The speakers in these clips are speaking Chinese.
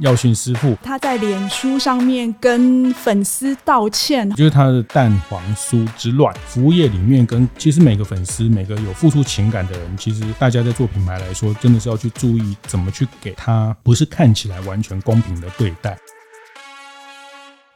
耀训师傅，他在脸书上面跟粉丝道歉，就是他的蛋黄酥之乱。服务业里面，跟其实每个粉丝，每个有付出情感的人，其实大家在做品牌来说，真的是要去注意怎么去给他，不是看起来完全公平的对待。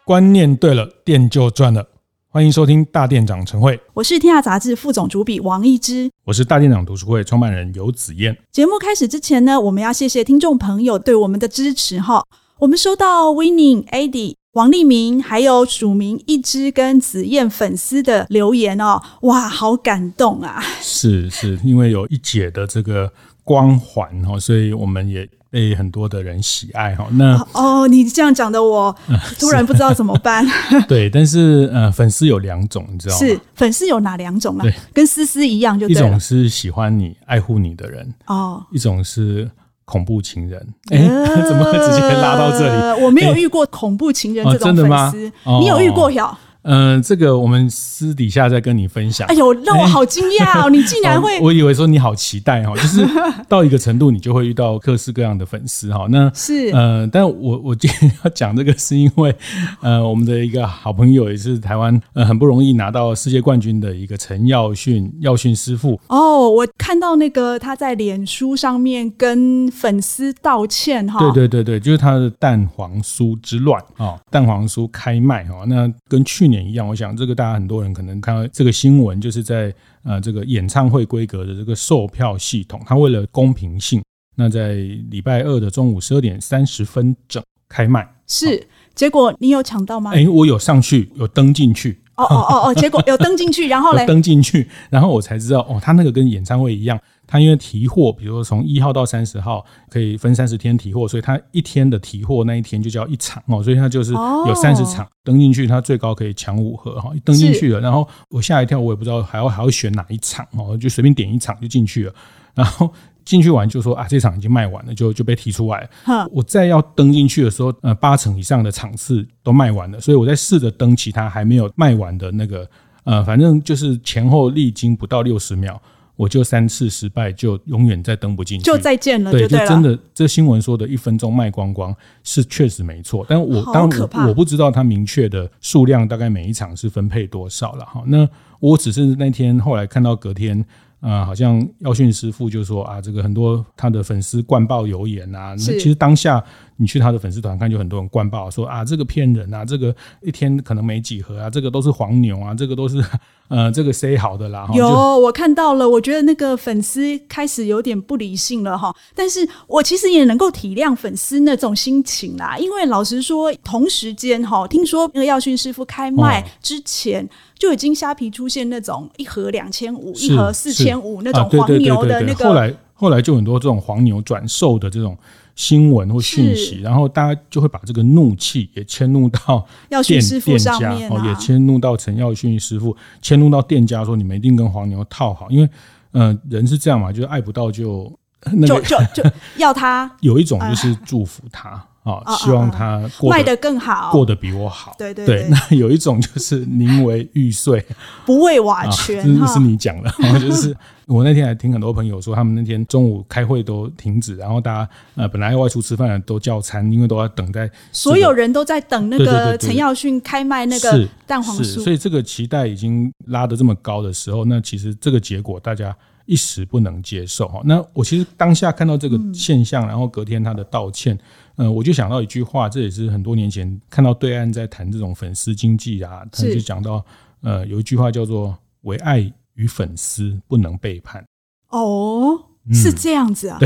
观念对了，店就赚了。欢迎收听大店长晨会，我是天下杂志副总主笔王一之，我是大店长读书会创办人游子燕。节目开始之前呢，我们要谢谢听众朋友对我们的支持哈。我们收到 Winning、Eddie、王立明，还有署名一之跟子燕粉丝的留言哦，哇，好感动啊！是是，因为有一姐的这个光环哈，所以我们也。被很多的人喜爱哈，那哦，你这样讲的我 突然不知道怎么办。对，但是呃，粉丝有两种，你知道吗？是粉丝有哪两种啊？对，跟思思一样就一种是喜欢你、爱护你的人哦，一种是恐怖情人。哎、呃，怎么会直接拉到这里？我没有遇过恐怖情人这种粉丝，你有遇过呀？嗯、呃，这个我们私底下再跟你分享。哎呦，让我好惊讶哦！你竟然会、哦，我以为说你好期待哈，就是到一个程度，你就会遇到各式各样的粉丝哈。那是呃，但我我今天要讲这个，是因为呃，我们的一个好朋友也是台湾呃很不容易拿到世界冠军的一个陈耀训耀训师傅。哦，我看到那个他在脸书上面跟粉丝道歉哈。对对对对，就是他的蛋黄酥之乱啊，蛋黄酥开卖哈。那跟去年。一样，我想这个大家很多人可能看到这个新闻，就是在呃这个演唱会规格的这个售票系统，它为了公平性，那在礼拜二的中午十二点三十分整开卖。是，结果你有抢到吗？哎，我有上去，有登进去。哦哦哦哦，结果有登进去，然后嘞？登进去，然后我才知道，哦，他那个跟演唱会一样。他因为提货，比如说从一号到三十号可以分三十天提货，所以他一天的提货那一天就叫一场哦，所以他就是有三十场登进去，他最高可以抢五盒哈，登进去了，然后我吓一跳，我也不知道还要还要选哪一场哦，就随便点一场就进去了，然后进去完就说啊，这场已经卖完了，就就被提出来。我再要登进去的时候，呃，八成以上的场次都卖完了，所以我在试着登其他还没有卖完的那个，呃，反正就是前后历经不到六十秒。我就三次失败，就永远再登不进去，就再见了就对，对，就真的这新闻说的一分钟卖光光是确实没错，但我当我，我不知道它明确的数量大概每一场是分配多少了哈。那我只是那天后来看到隔天。啊、呃，好像耀训师傅就说啊，这个很多他的粉丝灌爆留言啊，那其实当下你去他的粉丝团看，就很多人灌爆说啊，这个骗人啊，这个一天可能没几盒啊，这个都是黄牛啊，这个都是 呃，这个塞好的啦。有，我看到了，我觉得那个粉丝开始有点不理性了哈，但是我其实也能够体谅粉丝那种心情啦，因为老实说，同时间哈，听说那个耀训师傅开卖之前。哦就已经虾皮出现那种一盒两千五，一盒四千五那种黄牛的那个。后来后来就很多这种黄牛转售的这种新闻或讯息，然后大家就会把这个怒气也迁怒到 耀训师傅上面，哦，也迁怒到陈耀迅师傅，迁怒到店家说你们一定跟黄牛套好，因为嗯、呃，人是这样嘛，就是爱不到就那个就就就要他。有一种就是祝福他。啊，希望他卖得更好，过得比我好。对对对，对，那有一种就是宁为玉碎，不为瓦全。这是你讲的，就是我那天还听很多朋友说，他们那天中午开会都停止，然后大家呃本来要外出吃饭的都叫餐，因为都要等待。所有人都在等那个陈耀迅开卖那个蛋黄酥，所以这个期待已经拉得这么高的时候，那其实这个结果大家一时不能接受哈。那我其实当下看到这个现象，然后隔天他的道歉。嗯，我就想到一句话，这也是很多年前看到对岸在谈这种粉丝经济啊，他就讲到，呃，有一句话叫做“唯爱与粉丝不能背叛”。哦，是这样子啊？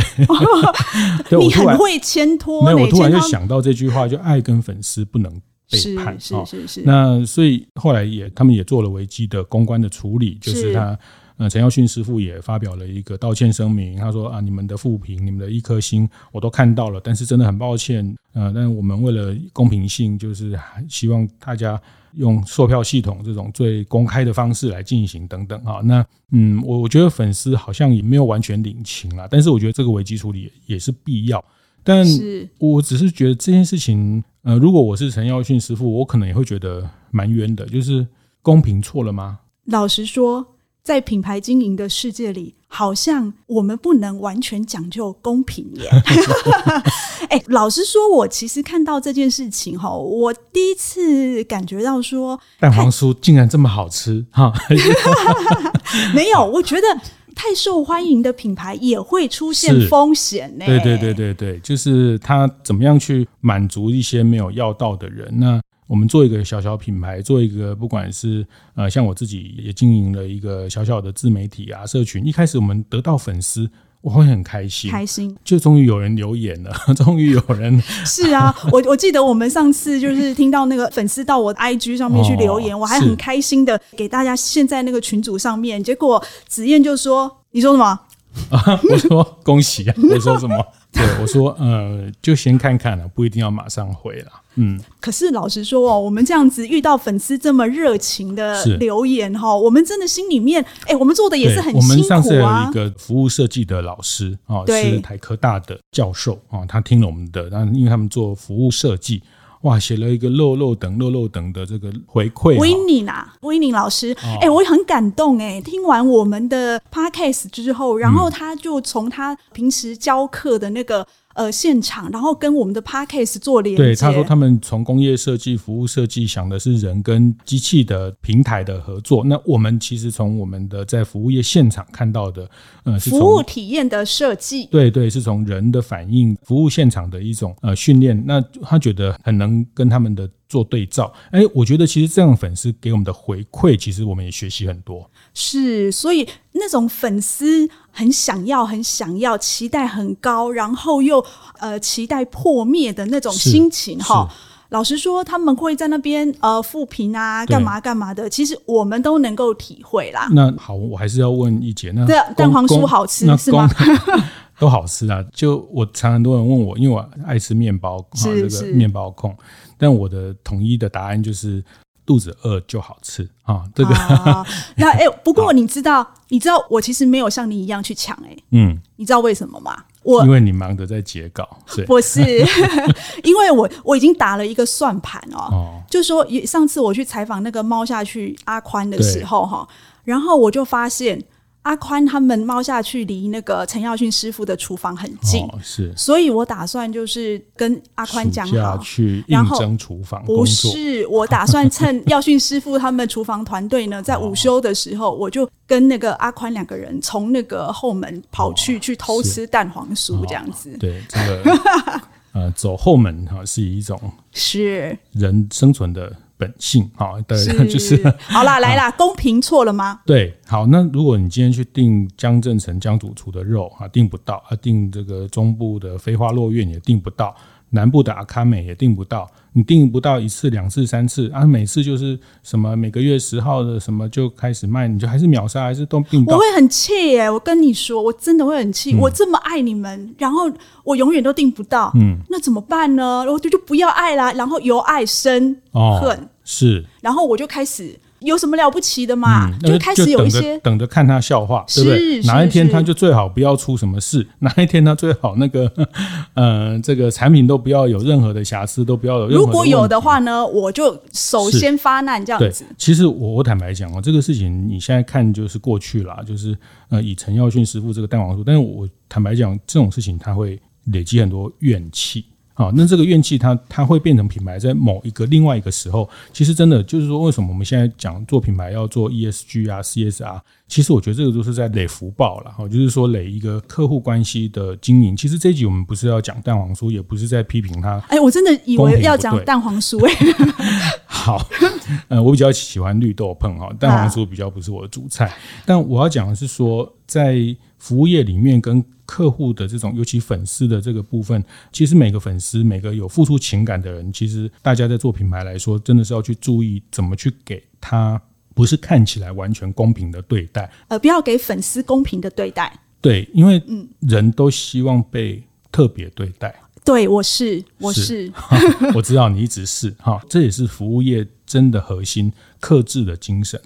你很会牵拖。没有，我突然就想到这句话，就爱跟粉丝不能背叛。是是是是。那所以后来也，他们也做了危机的公关的处理，就是他。呃，陈耀迅师傅也发表了一个道歉声明，他说啊，你们的负评，你们的一颗星，我都看到了，但是真的很抱歉，呃，但我们为了公平性，就是希望大家用售票系统这种最公开的方式来进行等等啊。那嗯，我我觉得粉丝好像也没有完全领情啦，但是我觉得这个危机处理也是必要。但我只是觉得这件事情，呃，如果我是陈耀迅师傅，我可能也会觉得蛮冤的，就是公平错了吗？老实说。在品牌经营的世界里，好像我们不能完全讲究公平耶。哎、欸，老实说，我其实看到这件事情哈，我第一次感觉到说，蛋黄酥竟然这么好吃哈。没有，我觉得太受欢迎的品牌也会出现风险呢。对对对对对，就是他怎么样去满足一些没有要到的人那。我们做一个小小品牌，做一个不管是呃，像我自己也经营了一个小小的自媒体啊，社群。一开始我们得到粉丝，我会很开心，开心，就终于有人留言了，终于有人。是啊，我我记得我们上次就是听到那个粉丝到我的 IG 上面去留言，哦、我还很开心的给大家现在那个群组上面，结果子燕就说：“你说什么？”啊，我说恭喜啊！我说什么？对，我说呃，就先看看了，不一定要马上回了。嗯，可是老实说哦，我们这样子遇到粉丝这么热情的留言哈，我们真的心里面，哎，我们做的也是很辛苦啊。我们上次有一个服务设计的老师啊，是台科大的教授啊，他听了我们的，那因为他们做服务设计，哇，写了一个漏漏等漏漏等的这个回馈。威宁啊，威宁老师，哎，我也很感动哎，听完我们的 podcast 之后，然后他就从他平时教课的那个。呃，现场，然后跟我们的 package 做连接。对，他说他们从工业设计、服务设计想的是人跟机器的平台的合作。那我们其实从我们的在服务业现场看到的，呃，是服务体验的设计。对对，是从人的反应、服务现场的一种呃训练。那他觉得很能跟他们的做对照。哎，我觉得其实这样粉丝给我们的回馈，其实我们也学习很多。是，所以那种粉丝很想要、很想要、期待很高，然后又呃期待破灭的那种心情哈。老实说，他们会在那边呃负评啊，干嘛干嘛的，其实我们都能够体会啦。那好，我还是要问一姐，那对蛋黄酥好吃是吗？都好吃啊！就我常很多人问我，因为我爱吃面包，哈，这个面包控，但我的统一的答案就是。肚子饿就好吃啊，这个。那哎，不过你知道，你知道我其实没有像你一样去抢哎，嗯，你知道为什么吗？我因为你忙着在截稿，是不是？因为我我已经打了一个算盘哦，哦就说上次我去采访那个猫下去阿宽的时候哈，然后我就发现。阿宽他们猫下去离那个陈耀训师傅的厨房很近，哦，是，所以我打算就是跟阿宽讲好去应征厨房。不是，我打算趁耀训师傅他们厨房团队呢 在午休的时候，哦，我就跟那个阿宽两个人从那个后门跑去，哦，去偷吃蛋黄酥这样子。哦，对，这个呃，走后门哈是一种 是人生存的。本性啊，对，就是好啦，来啦，公平错了吗？对，好，那如果你今天去订江振成江主厨的肉啊，订不到啊，订这个中部的飞花落苑也订不到。南部的阿卡美也订不到，你订不到一次、两次、三次啊，每次就是什么每个月十号的什么就开始卖，你就还是秒杀，还是都订不到。我会很气耶！我跟你说，我真的会很气。嗯、我这么爱你们，然后我永远都订不到，嗯，那怎么办呢？我就就不要爱啦，然后由爱生恨，哦、是，然后我就开始。有什么了不起的嘛？嗯、就开始有一些等着，看他笑话，对不对？哪一天他就最好不要出什么事，哪一天他最好那个，呃，这个产品都不要有任何的瑕疵，都不要有任何。如果有的话呢，我就首先发难这样子。其实我我坦白讲哦，这个事情你现在看就是过去了，就是呃，以陈耀迅师傅这个蛋黄酥，但是我坦白讲，这种事情他会累积很多怨气。好，那这个怨气它它会变成品牌，在某一个另外一个时候，其实真的就是说，为什么我们现在讲做品牌要做 ESG 啊、CSR？其实我觉得这个都是在累福报了，哈，就是说累一个客户关系的经营。其实这一集我们不是要讲蛋黄酥，也不是在批评它。哎，我真的以为要讲蛋黄酥哎。好，呃，我比较喜欢绿豆碰哈，蛋黄酥比较不是我的主菜。但我要讲的是说，在服务业里面跟客户的这种，尤其粉丝的这个部分，其实每个粉丝，每个有付出情感的人，其实大家在做品牌来说，真的是要去注意怎么去给他，不是看起来完全公平的对待。呃，不要给粉丝公平的对待。对，因为嗯，人都希望被特别对待。对，我是，我是，是 我知道你一直是哈，这也是服务业真的核心，克制的精神。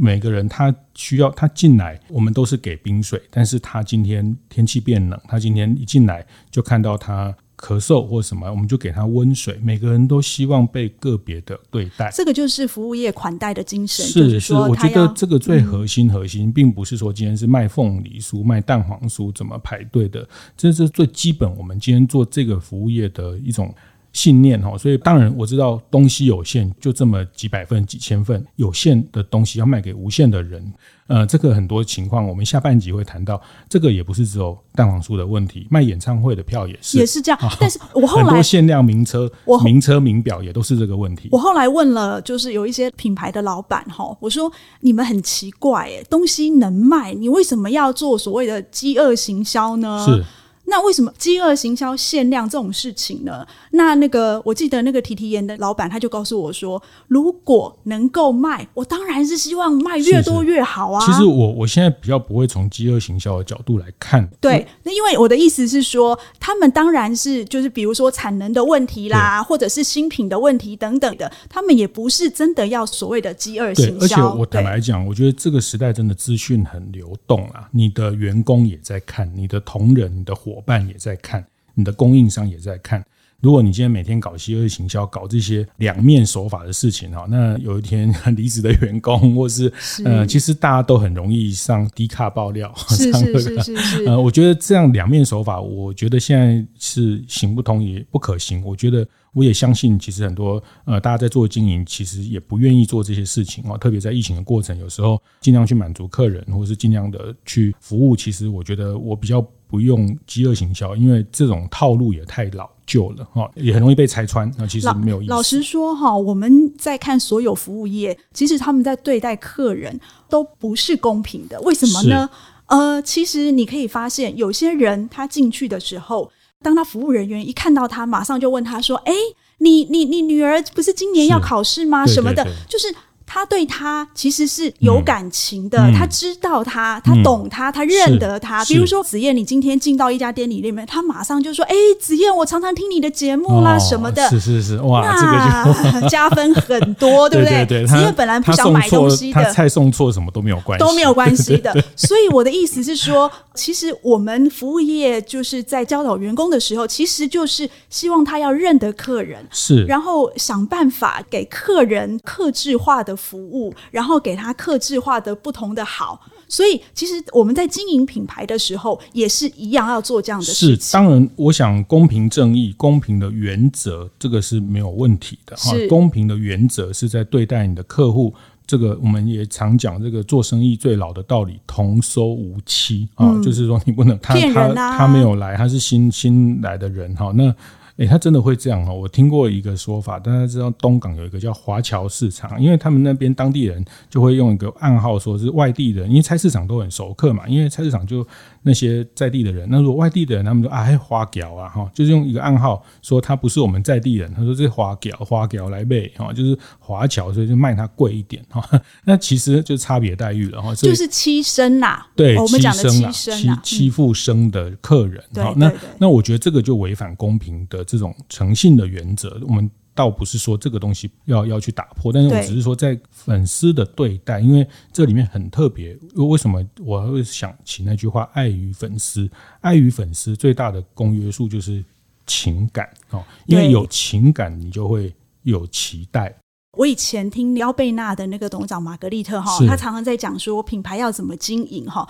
每个人他需要他进来，我们都是给冰水，但是他今天天气变冷，他今天一进来就看到他咳嗽或什么，我们就给他温水。每个人都希望被个别的对待，这个就是服务业款待的精神。是是，我觉得这个最核心核心，并不是说今天是卖凤梨酥、卖蛋黄酥怎么排队的，这是最基本。我们今天做这个服务业的一种。信念哈，所以当然我知道东西有限，就这么几百份、几千份有限的东西要卖给无限的人，呃，这个很多情况，我们下半集会谈到。这个也不是只有蛋黄酥的问题，卖演唱会的票也是，也是这样。但是我后来很多限量名车、名车名表也都是这个问题。我后来问了，就是有一些品牌的老板哈，我说你们很奇怪哎，东西能卖，你为什么要做所谓的饥饿行销呢？是。那为什么饥饿行销限量这种事情呢？那那个我记得那个提提盐的老板他就告诉我说，如果能够卖，我当然是希望卖越多越好啊。是是其实我我现在比较不会从饥饿行销的角度来看。对，那因为我的意思是说，他们当然是就是比如说产能的问题啦，或者是新品的问题等等的，他们也不是真的要所谓的饥饿行销。而且我坦白讲，我觉得这个时代真的资讯很流动啊，你的员工也在看，你的同仁、你的伙。伙伴也在看，你的供应商也在看。如果你今天每天搞饥饿行销，搞这些两面手法的事情哈，那有一天 离职的员工，或是，是呃，其实大家都很容易上低卡爆料。是是是是是。呃，我觉得这样两面手法，我觉得现在是行不通也不可行。我觉得我也相信，其实很多呃，大家在做经营，其实也不愿意做这些事情哦。特别在疫情的过程，有时候尽量去满足客人，或是尽量的去服务。其实我觉得我比较。不用饥饿行销，因为这种套路也太老旧了哈，也很容易被拆穿。那其实没有意思。老，老实说哈，我们在看所有服务业，其实他们在对待客人都不是公平的。为什么呢？呃，其实你可以发现，有些人他进去的时候，当他服务人员一看到他，马上就问他说：“哎，你你你女儿不是今年要考试吗？什么的？”就是。他对他其实是有感情的，嗯、他知道他，嗯、他懂他，他认得他。比如说子燕，你今天进到一家店里里面，他马上就说：“哎，子燕，我常常听你的节目啦，哦、什么的。”是是是，哇，这个就 加分很多，对不对？对对对，子燕本来不想买东西的，他菜送错什么都没有关系，都没有关系的。所以我的意思是说，其实我们服务业就是在教导员工的时候，其实就是希望他要认得客人，是，然后想办法给客人客制化的。服务，然后给他客制化的不同的好，所以其实我们在经营品牌的时候也是一样要做这样的事情。是，当然，我想公平正义、公平的原则，这个是没有问题的。哈，公平的原则是在对待你的客户，这个我们也常讲，这个做生意最老的道理，童叟无欺啊，嗯、就是说你不能他他他没有来，他是新新来的人哈，那。诶、欸，他真的会这样哦！我听过一个说法，大家知道东港有一个叫华侨市场，因为他们那边当地人就会用一个暗号，说是外地人，因为菜市场都很熟客嘛，因为菜市场就。那些在地的人，那如果外地的人，他们说啊，还华侨啊，哈，就是用一个暗号说他不是我们在地人，他说这是华侨，华侨来卖，哈，就是华侨，所以就卖他贵一点，哈。那其实就是差别待遇了，哈，就是欺生呐，对，我们讲的欺生，欺欺负生的客人，哈、嗯。那那我觉得这个就违反公平的这种诚信的原则，我们。倒不是说这个东西要要去打破，但是我只是说在粉丝的对待，因为这里面很特别。为什么我会想起那句话“爱与粉丝”？爱与粉丝最大的公约数就是情感哦，因为有情感，你就会有期待。我以前听廖贝娜的那个董事长玛格丽特哈，他常常在讲说品牌要怎么经营哈。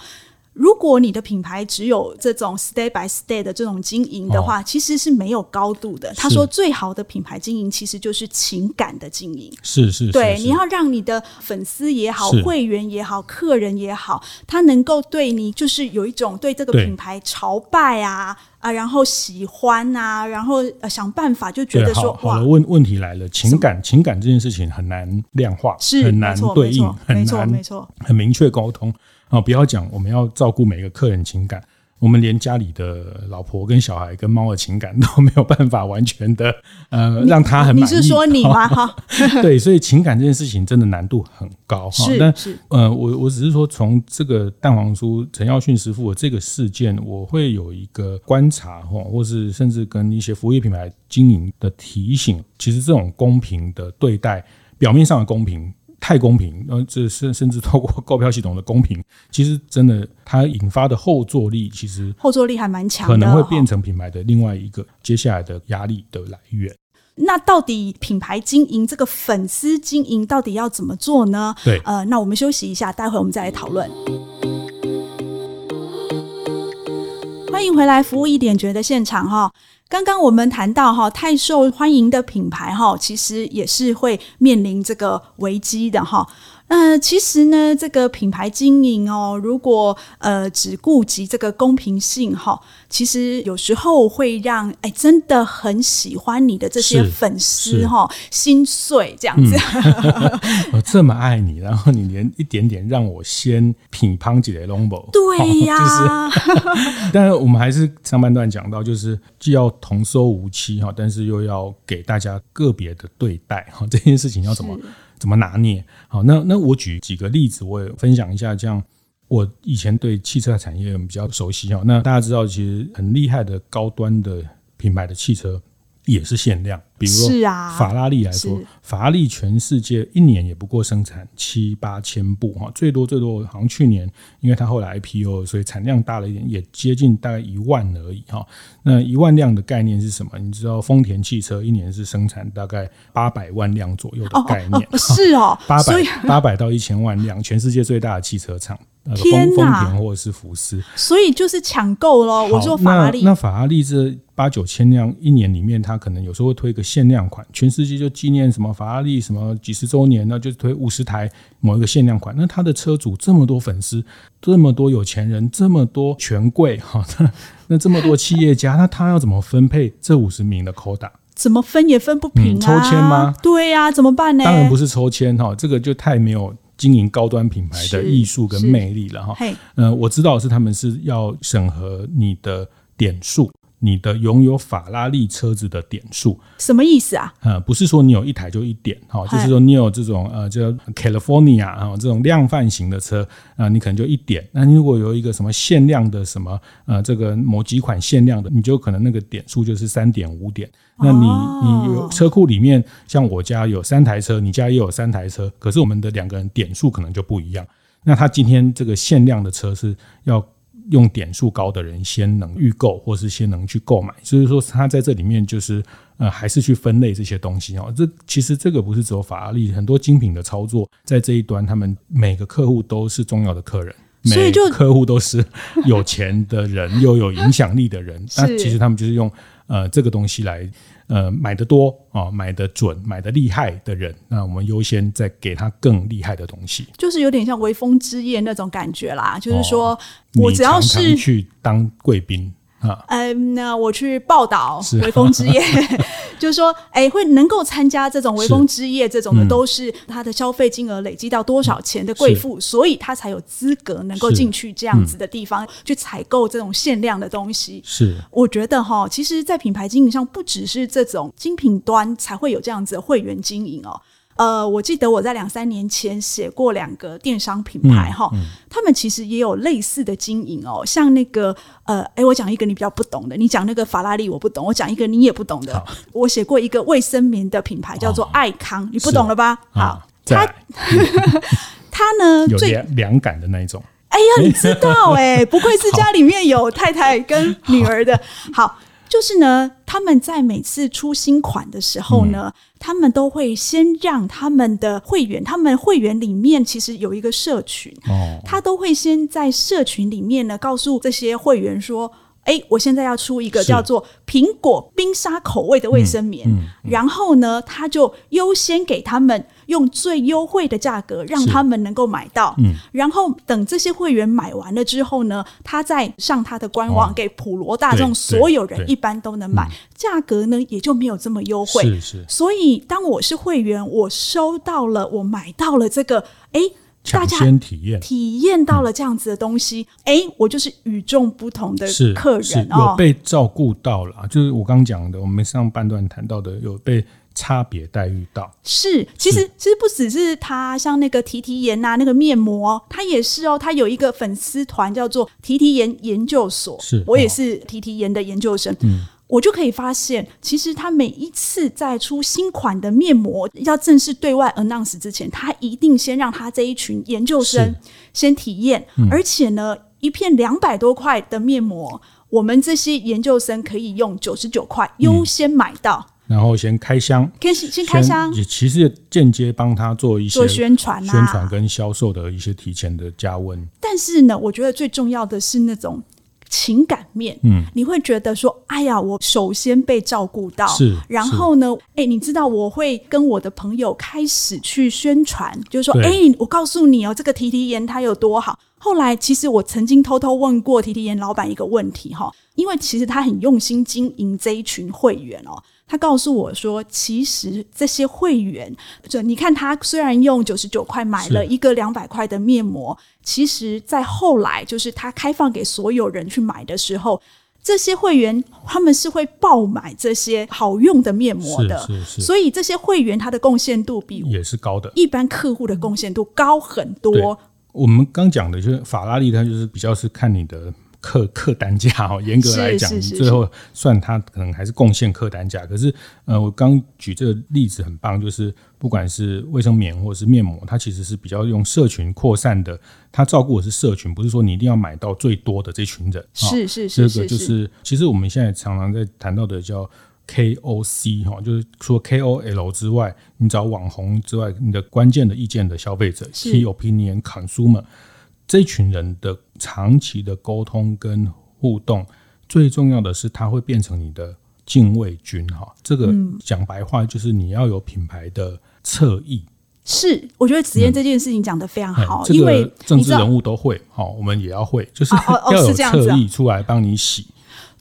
如果你的品牌只有这种 stay by stay 的这种经营的话，哦、其实是没有高度的。他说，最好的品牌经营其实就是情感的经营。是是，对，你要让你的粉丝也好、会员也好、客人也好，他能够对你就是有一种对这个品牌朝拜啊啊，然后喜欢啊，然后想办法就觉得说，好了，问问题来了，情感情感这件事情很难量化，是很难对应，没错很难，没错，很明确沟通。啊，不要讲，我们要照顾每个客人情感，我们连家里的老婆跟小孩跟猫的情感 都没有办法完全的呃让他很满意。你是说你吗？哈，对，所以情感这件事情真的难度很高哈。但是呃，我我只是说从这个蛋黄酥陈耀迅师傅的这个事件，我会有一个观察哈，或是甚至跟一些服务业品牌经营的提醒，其实这种公平的对待，表面上的公平。太公平，呃，这甚甚至透过 购票系统的公平，其实真的它引发的后坐力，其实后坐力还蛮强，可能会变成品牌的另外一个接下来的压力的来源。那到底品牌经营这个粉丝经营到底要怎么做呢？对，呃，那我们休息一下，待会我们再来讨论。欢迎回来，服务一点觉得现场哈。刚刚我们谈到哈，太受欢迎的品牌哈，其实也是会面临这个危机的哈。呃，其实呢，这个品牌经营哦，如果呃只顾及这个公平性哈，其实有时候会让哎真的很喜欢你的这些粉丝哈心碎这样子。嗯、我 这么爱你，然后你连一点点让我先品乓几雷龙博，对呀、啊。就是，但是我们还是上半段讲到，就是既要同收无欺哈，但是又要给大家个别的对待哈，这件事情要怎么？怎么拿捏？好，那那我举几个例子，我也分享一下。这样，我以前对汽车产业比较熟悉哈。那大家知道，其实很厉害的高端的品牌的汽车。也是限量，比如说法拉利来说，法拉利全世界一年也不过生产七八千部哈，最多最多好像去年，因为它后来 IPO，所以产量大了一点，也接近大概一万而已哈。那一万辆的概念是什么？你知道丰田汽车一年是生产大概八百万辆左右的概念，哦哦、是哦，八百八百到一千万辆，全世界最大的汽车厂。天丰丰田或者是福斯，所以就是抢购咯。我说法拉利，那法拉利这八九千辆一年里面，它可能有时候会推一个限量款，全世界就纪念什么法拉利什么几十周年，那就推五十台某一个限量款。那他的车主这么多粉丝，这么多有钱人，这么多权贵哈，那这么多企业家，那他要怎么分配这五十名的 quota？怎么分也分不平啊？抽签吗？对呀，怎么办呢？当然不是抽签哈，这个就太没有。经营高端品牌的艺术跟魅力了哈，嗯、呃，我知道是他们是要审核你的点数，你的拥有法拉利车子的点数，什么意思啊？呃，不是说你有一台就一点哈，就是说你有这种呃叫 California 啊这种量贩型的车啊、呃，你可能就一点。那你如果有一个什么限量的什么呃这个某几款限量的，你就可能那个点数就是三点五点。那你你有车库里面，像我家有三台车，你家也有三台车，可是我们的两个人点数可能就不一样。那他今天这个限量的车是要用点数高的人先能预购，或是先能去购买，所以说他在这里面就是呃还是去分类这些东西哦。这其实这个不是只有法拉利，很多精品的操作在这一端，他们每个客户都是重要的客人，每个客户都是有钱的人 又有影响力的人。那其实他们就是用。呃，这个东西来，呃，买的多啊、哦，买的准，买的厉害的人，那我们优先再给他更厉害的东西，就是有点像微风之夜那种感觉啦。就是说、哦、我只要是去当贵宾。啊，嗯，那我去报道微风之夜，就是说，哎、欸，会能够参加这种微风之夜这种的，都是他的消费金额累积到多少钱的贵妇，所以他才有资格能够进去这样子的地方去采购这种限量的东西。是，我觉得哈，其实，在品牌经营上，不只是这种精品端才会有这样子的会员经营哦。呃，我记得我在两三年前写过两个电商品牌哈、嗯嗯，他们其实也有类似的经营哦。像那个呃，哎，我讲一个你比较不懂的，你讲那个法拉利我不懂，我讲一个你也不懂的。我写过一个卫生棉的品牌叫做爱康，哦、你不懂了吧？好，他 他呢最有凉感的那一种。哎呀，你知道哎、欸，不愧是家里面有太太跟女儿的。好。好就是呢，他们在每次出新款的时候呢，嗯、他们都会先让他们的会员，他们会员里面其实有一个社群，哦，他都会先在社群里面呢，告诉这些会员说。哎，我现在要出一个叫做苹果冰沙口味的卫生棉，嗯嗯、然后呢，他就优先给他们用最优惠的价格，让他们能够买到。嗯、然后等这些会员买完了之后呢，他再上他的官网，给普罗大众所有人一般都能买，价格呢也就没有这么优惠。是是。所以当我是会员，我收到了，我买到了这个，哎。大家体验。体验到了这样子的东西，哎、嗯。欸，我就是与众不同的客人哦，有被照顾到了，就是我刚讲的，我们上半段谈到的，有被差别待遇到。是，其实其实不只是他，像那个提提颜呐，那个面膜，他也是哦，他有一个粉丝团叫做提提颜研究所，是。我也是提提颜的研究生。嗯。我就可以发现，其实他每一次在出新款的面膜要正式对外 announce 之前，他一定先让他这一群研究生先体验，嗯、而且呢，一片两百多块的面膜，我们这些研究生可以用九十九块优先买到。嗯然后先开箱，先先开箱，也其实也间接帮他做一些做宣传、啊、宣传跟销售的一些提前的加温。但是呢，我觉得最重要的是那种情感面，嗯，你会觉得说，哎呀，我首先被照顾到，是，然后呢，哎，你知道我会跟我的朋友开始去宣传，就是说，哎，我告诉你哦，这个提提颜它有多好。后来，其实我曾经偷偷问过提提颜老板一个问题哈，因为其实他很用心经营这一群会员哦。他告诉我说：“其实这些会员，就你看，他虽然用九十九块买了一个两百块的面膜，其实，在后来就是他开放给所有人去买的时候，这些会员他们是会爆买这些好用的面膜的。是是是，所以这些会员他的贡献度比也是高的，一般客户的贡献度高很多。我们刚讲的就是法拉利，它就是比较是看你的。”客 客单价哦，严格来讲，最后算它可能还是贡献客单价。可是，呃，我刚举这个例子很棒，就是不管是卫生棉或者是面膜，它其实是比较用社群扩散的。它照顾的是社群，不是说你一定要买到最多的这群人。是是是，这个就是其实我们现在常常在谈到的叫 KOC 哈，就是除了 KOL 之外，你找网红之外，你的关键的意见的消费者 Key Opinion Consumer。这群人的长期的沟通跟互动，最重要的是，它会变成你的禁卫军哈。这个讲白话就是你要有品牌的侧翼。是，我觉得子嫣这件事情讲得非常好，因为政治人物都会，好，我们也要会，就是 要有侧翼出来帮你洗。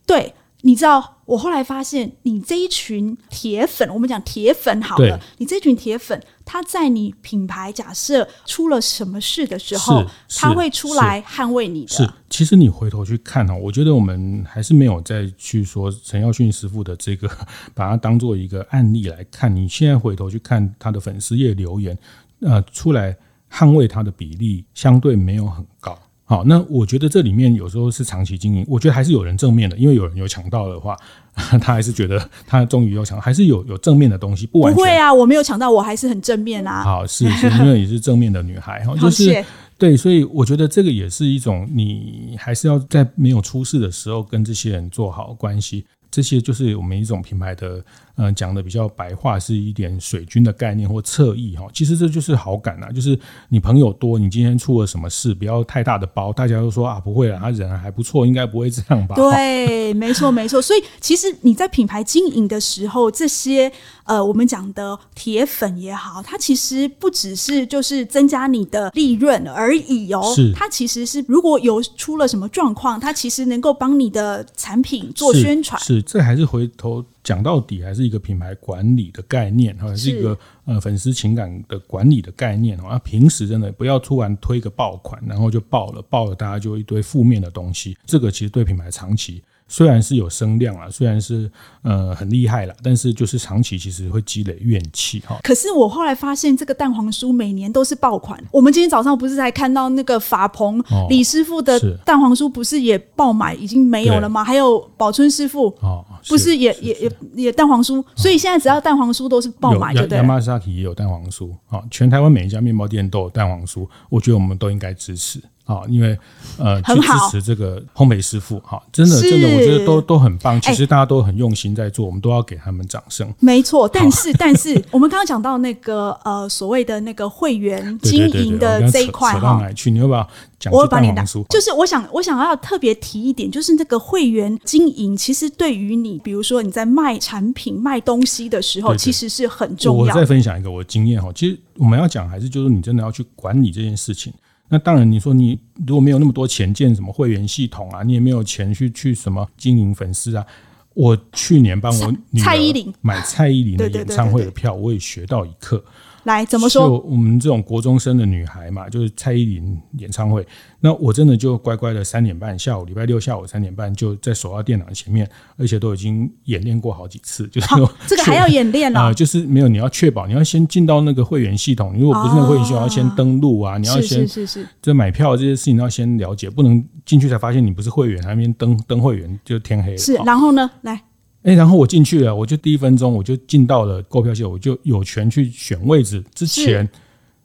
对。你知道，我后来发现，你这一群铁粉，我们讲铁粉好了，你这群铁粉，他在你品牌假设出了什么事的时候，他会出来捍卫你的。是，其实你回头去看哈，我觉得我们还是没有再去说陈耀迅师傅的这个，把它当做一个案例来看。你现在回头去看他的粉丝页留言，呃，出来捍卫他的比例相对没有很高。好，那我觉得这里面有时候是长期经营，我觉得还是有人正面的，因为有人有抢到的话，他还是觉得他终于有抢，还是有有正面的东西。不完全，不会啊，我没有抢到，我还是很正面啊。好，是是因为你是正面的女孩哈，就是对，所以我觉得这个也是一种，你还是要在没有出事的时候跟这些人做好关系。这些就是我们一种品牌的，嗯，讲的比较白话，是一点水军的概念或侧翼哈。其实这就是好感呐，就是你朋友多，你今天出了什么事，不要太大的包，大家都说啊，不会啊，他人还不错，应该不会这样吧？对，没错没错。所以其实你在品牌经营的时候，这些呃，我们讲的铁粉也好，它其实不只是就是增加你的利润而已哦，是它其实是如果有出了什么状况，它其实能够帮你的产品做宣传。是。是这还是回头讲到底，还是一个品牌管理的概念，还是一个呃粉丝情感的管理的概念。啊，平时真的不要突然推个爆款，然后就爆了，爆了大家就一堆负面的东西。这个其实对品牌长期。虽然是有声量啊，虽然是呃很厉害了，但是就是长期其实会积累怨气哈。可是我后来发现，这个蛋黄酥每年都是爆款。我们今天早上不是才看到那个法鹏、哦、李师傅的蛋黄酥，不是也爆买已经没有了吗？还有宝春师傅哦，不是也是也也也蛋黄酥，所以现在只要蛋黄酥都是爆买，对不对？Yamazaki 也有蛋黄酥啊，全台湾每一家面包店都有蛋黄酥，我觉得我们都应该支持。啊，因为呃，去支持这个烘焙师傅，哈，真的真的，我觉得都都很棒。其实大家都很用心在做，我们都要给他们掌声。没错，但是但是，我们刚刚讲到那个呃，所谓的那个会员经营的这一块哈，到哪去？你要不要讲？我把你打，就是我想我想要特别提一点，就是那个会员经营，其实对于你，比如说你在卖产品、卖东西的时候，其实是很重要。我再分享一个我的经验哈，其实我们要讲还是就是你真的要去管理这件事情。那当然，你说你如果没有那么多钱建什么会员系统啊，你也没有钱去去什么经营粉丝啊。我去年帮我女儿买蔡依林的演唱会的票，我也学到一课。来怎么说？就我们这种国中生的女孩嘛，就是蔡依林演唱会，那我真的就乖乖的三点半下午，礼拜六下午三点半就在手到电脑前面，而且都已经演练过好几次，就是这个还要演练啊、呃，就是没有，你要确保你要先进到那个会员系统，如果不是那个会员系统，要先登录啊，你要先是是是这买票这些事情要先了解，不能进去才发现你不是会员，还没登登会员就天黑了。是，然后呢，来。哎，然后我进去了，我就第一分钟我就进到了购票系统，我就有权去选位置。之前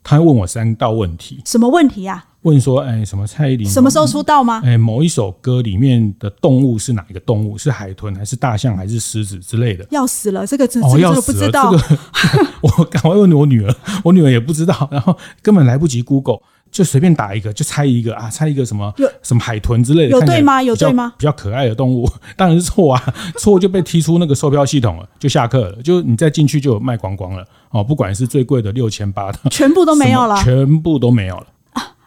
他问我三道问题，什么问题呀？问说，哎，什么蔡依林什么时候出道吗？哎，某一首歌里面的动物是哪一个动物？是海豚还是大象还是狮子之类的？要死了，这个真真的不知道。这个、我赶快问我女儿，我女儿也不知道，然后根本来不及 Google。就随便打一个，就猜一个啊，猜一个什么什么海豚之类的，有对吗？有对吗？比较可爱的动物，当然是错啊，错就被踢出那个售票系统了，就下课了。就你再进去就卖光光了哦，不管是最贵的六千八的，全部都没有了，全部都没有了。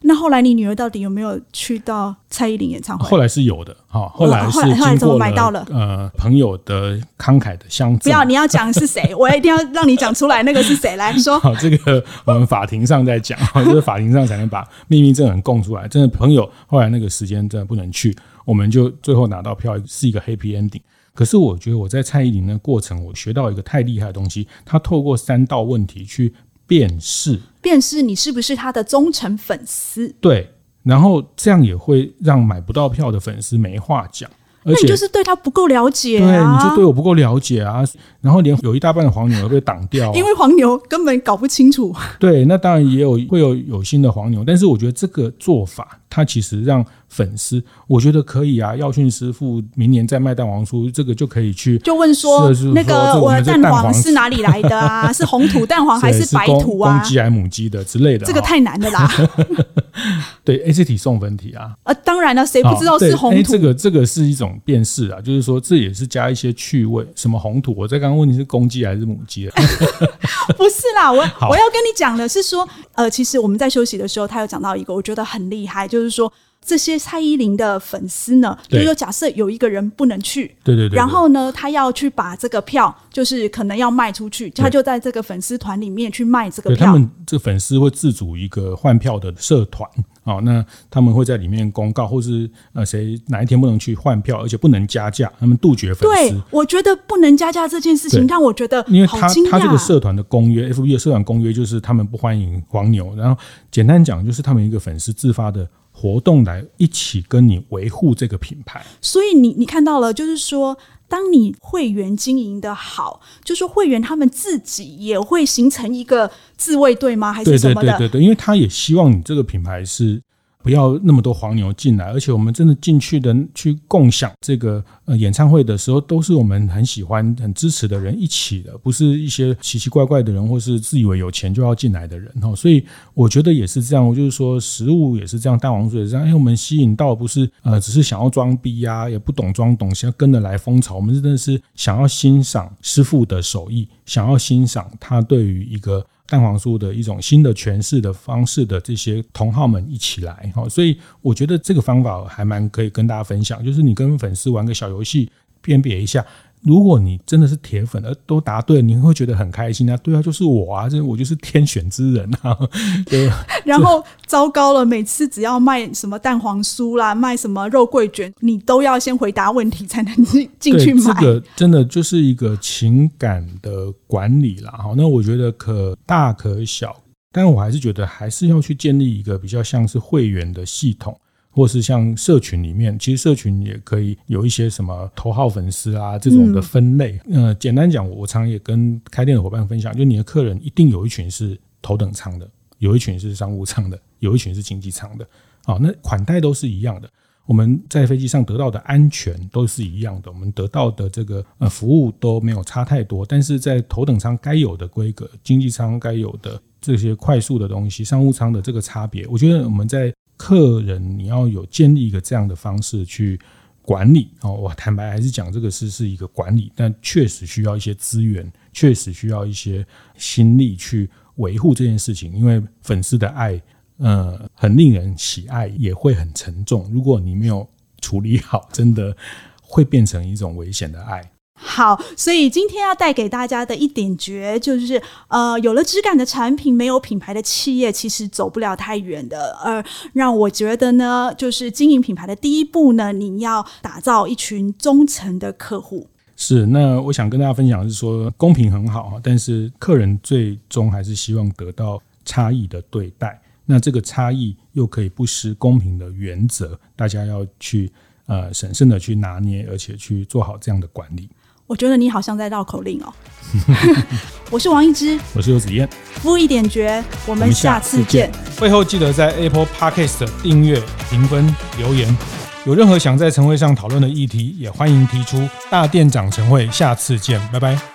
那后来你女儿到底有没有去到蔡依林演唱会？后来是有的，哈，后来是经过了呃朋友的慷慨的相赠。不要，你要讲是谁，我一定要让你讲出来，那个是谁来说？好，这个我们法庭上再讲，就 是法庭上才能把秘密证人供出来。真的朋友后来那个时间真的不能去，我们就最后拿到票是一个 happy ending。可是我觉得我在蔡依林的过程，我学到一个太厉害的东西，他透过三道问题去。辨识，辨识你是不是他的忠诚粉丝？对，然后这样也会让买不到票的粉丝没话讲。那你就是对他不够了解啊，对，你就对我不够了解啊，然后连有一大半的黄牛都被挡掉，因为黄牛根本搞不清楚。对，那当然也有会有有心的黄牛，但是我觉得这个做法，它其实让粉丝，我觉得可以啊。耀训师傅明年再卖蛋黄酥，这个就可以去就问说，那个我的蛋黄是哪里来的啊？是红土蛋黄还是白土啊？公鸡还是母鸡的之类的？这个太难了啦。对，A C T 送分题啊。呃，当然了，谁不知道是红土？这个这个是一种。辨识啊，就是说这也是加一些趣味。什么红土？我在刚刚问你是公鸡还是母鸡？不是啦，我我要跟你讲的是说，呃，其实我们在休息的时候，他有讲到一个我觉得很厉害，就是说。这些蔡依林的粉丝呢，就是说假设有一个人不能去，对对对，然后呢，他要去把这个票，就是可能要卖出去，他就在这个粉丝团里面去卖这个票。他们这粉丝会自主一个换票的社团，好，那他们会在里面公告，或是呃谁哪一天不能去换票，而且不能加价，他们杜绝粉丝。对，我觉得不能加价这件事情让我觉得，因为他他这个社团的公约，FB 的社团公约就是他们不欢迎黄牛，然后简单讲就是他们一个粉丝自发的。活动来一起跟你维护这个品牌，所以你你看到了，就是说，当你会员经营的好，就是说会员他们自己也会形成一个自卫队吗？还是什么的？对对对对对，因为他也希望你这个品牌是。不要那么多黄牛进来，而且我们真的进去的去共享这个呃演唱会的时候，都是我们很喜欢、很支持的人一起的，不是一些奇奇怪怪的人，或是自以为有钱就要进来的人哈。所以我觉得也是这样，就是说食物也是这样，蛋黄酥也是这样。因哎，我们吸引到不是呃只是想要装逼呀，也不懂装懂，想要跟着来风潮。我们真的是想要欣赏师傅的手艺，想要欣赏他对于一个。蛋黄酥的一种新的诠释的方式的这些同好们一起来，所以我觉得这个方法还蛮可以跟大家分享，就是你跟粉丝玩个小游戏，辨别一下。如果你真的是铁粉，而都答对，你会觉得很开心啊！对啊，就是我啊，这我就是天选之人啊！对。然后糟糕了，每次只要卖什么蛋黄酥啦，卖什么肉桂卷，你都要先回答问题才能进 进去买。这个真的就是一个情感的管理啦。哈，那我觉得可大可小，但我还是觉得还是要去建立一个比较像是会员的系统。或是像社群里面，其实社群也可以有一些什么头号粉丝啊这种的分类。嗯、呃，简单讲，我常也跟开店的伙伴分享，就你的客人一定有一群是头等舱的，有一群是商务舱的，有一群是经济舱的。好，那款待都是一样的。我们在飞机上得到的安全都是一样的，我们得到的这个呃服务都没有差太多。但是在头等舱该有的规格，经济舱该有的这些快速的东西，商务舱的这个差别，我觉得我们在。客人，你要有建立一个这样的方式去管理哦。我坦白还是讲，这个是是一个管理，但确实需要一些资源，确实需要一些心力去维护这件事情。因为粉丝的爱，呃，很令人喜爱，也会很沉重。如果你没有处理好，真的会变成一种危险的爱。好，所以今天要带给大家的一点诀就是，呃，有了质感的产品，没有品牌的企业其实走不了太远的。而让我觉得呢，就是经营品牌的第一步呢，你要打造一群忠诚的客户。是，那我想跟大家分享的是说，公平很好，但是客人最终还是希望得到差异的对待。那这个差异又可以不失公平的原则，大家要去呃审慎的去拿捏，而且去做好这样的管理。我觉得你好像在绕口令哦。我是王一之，我是游子燕，夫一点绝，我们下次见。会后记得在 Apple Podcast 订阅、评分、留言。有任何想在晨会上讨论的议题，也欢迎提出。大店长晨会，下次见，拜拜。